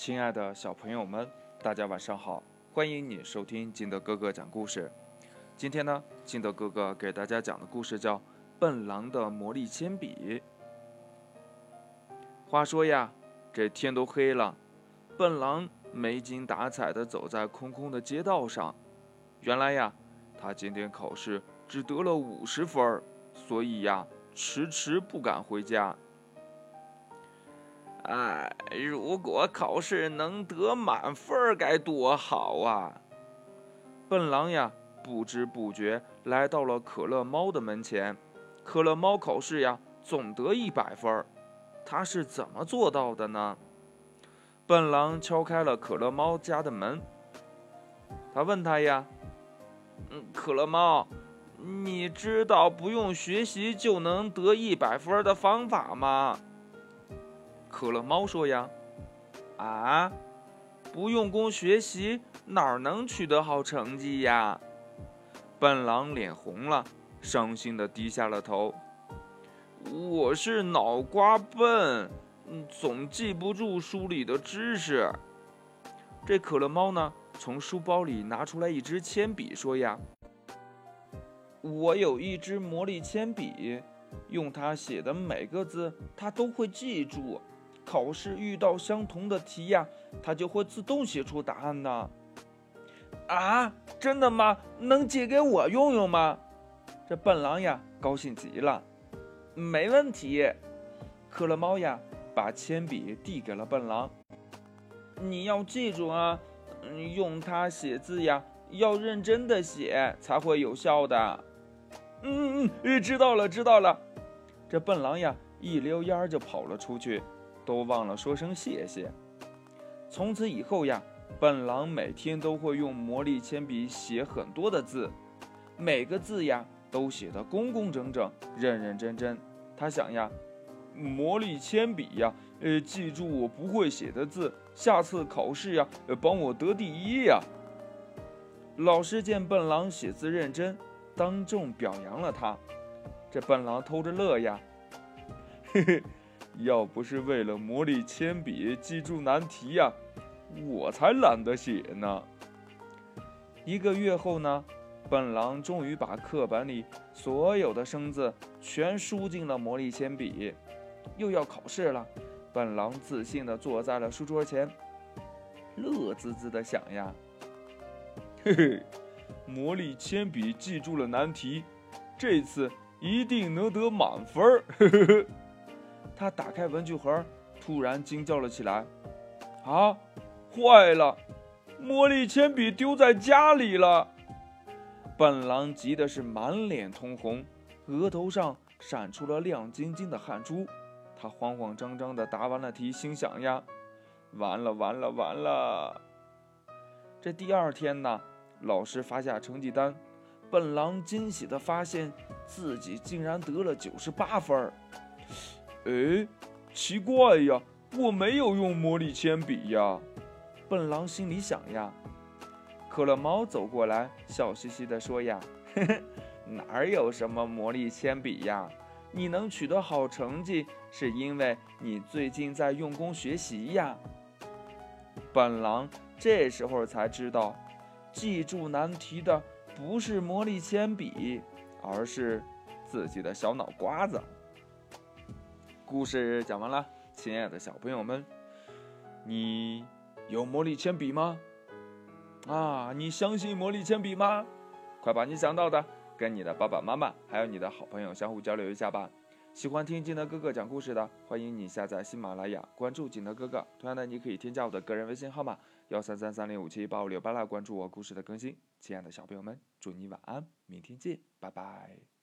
亲爱的小朋友们，大家晚上好！欢迎你收听金德哥哥讲故事。今天呢，金德哥哥给大家讲的故事叫《笨狼的魔力铅笔》。话说呀，这天都黑了，笨狼没精打采地走在空空的街道上。原来呀，他今天考试只得了五十分，所以呀，迟迟不敢回家。哎，如果考试能得满分该多好啊！笨狼呀，不知不觉来到了可乐猫的门前。可乐猫考试呀，总得一百分，他是怎么做到的呢？笨狼敲开了可乐猫家的门，他问他呀：“嗯，可乐猫，你知道不用学习就能得一百分的方法吗？”可乐猫说：“呀，啊，不用功学习哪能取得好成绩呀？”笨狼脸红了，伤心的低下了头。我是脑瓜笨，总记不住书里的知识。这可乐猫呢，从书包里拿出来一支铅笔，说：“呀，我有一支魔力铅笔，用它写的每个字，它都会记住。”考试遇到相同的题呀，它就会自动写出答案呢。啊，真的吗？能借给我用用吗？这笨狼呀，高兴极了。没问题。可乐猫呀，把铅笔递给了笨狼。你要记住啊，用它写字呀，要认真的写才会有效的。嗯嗯嗯，知道了知道了。这笨狼呀，一溜烟儿就跑了出去。都忘了说声谢谢。从此以后呀，笨狼每天都会用魔力铅笔写很多的字，每个字呀都写得工工整整、认认真真。他想呀，魔力铅笔呀，呃，记住我不会写的字，下次考试呀，呃，帮我得第一呀。老师见笨狼写字认真，当众表扬了他。这笨狼偷着乐呀，嘿嘿。要不是为了魔力铅笔记住难题呀，我才懒得写呢。一个月后呢，笨狼终于把课本里所有的生字全输进了魔力铅笔。又要考试了，笨狼自信地坐在了书桌前，乐滋滋地想呀：“嘿嘿，魔力铅笔记住了难题，这次一定能得满分儿。”呵呵呵。他打开文具盒，突然惊叫了起来：“啊，坏了！魔力铅笔丢在家里了！”笨狼急的是满脸通红，额头上闪出了亮晶晶的汗珠。他慌慌张张地答完了题，心想呀：“完了，完了，完了！”这第二天呢，老师发下成绩单，笨狼惊喜地发现自己竟然得了九十八分儿。哎，奇怪呀，我没有用魔力铅笔呀！笨狼心里想呀。可乐猫走过来，笑嘻嘻地说呀：“嘿嘿，哪有什么魔力铅笔呀？你能取得好成绩，是因为你最近在用功学习呀。”笨狼这时候才知道，记住难题的不是魔力铅笔，而是自己的小脑瓜子。故事讲完了，亲爱的小朋友们，你有魔力铅笔吗？啊，你相信魔力铅笔吗？快把你想到的跟你的爸爸妈妈还有你的好朋友相互交流一下吧。喜欢听金德哥哥讲故事的，欢迎你下载喜马拉雅，关注金德哥哥。同样的，你可以添加我的个人微信号码幺三三三零五七八五六八来关注我故事的更新。亲爱的小朋友们，祝你晚安，明天见，拜拜。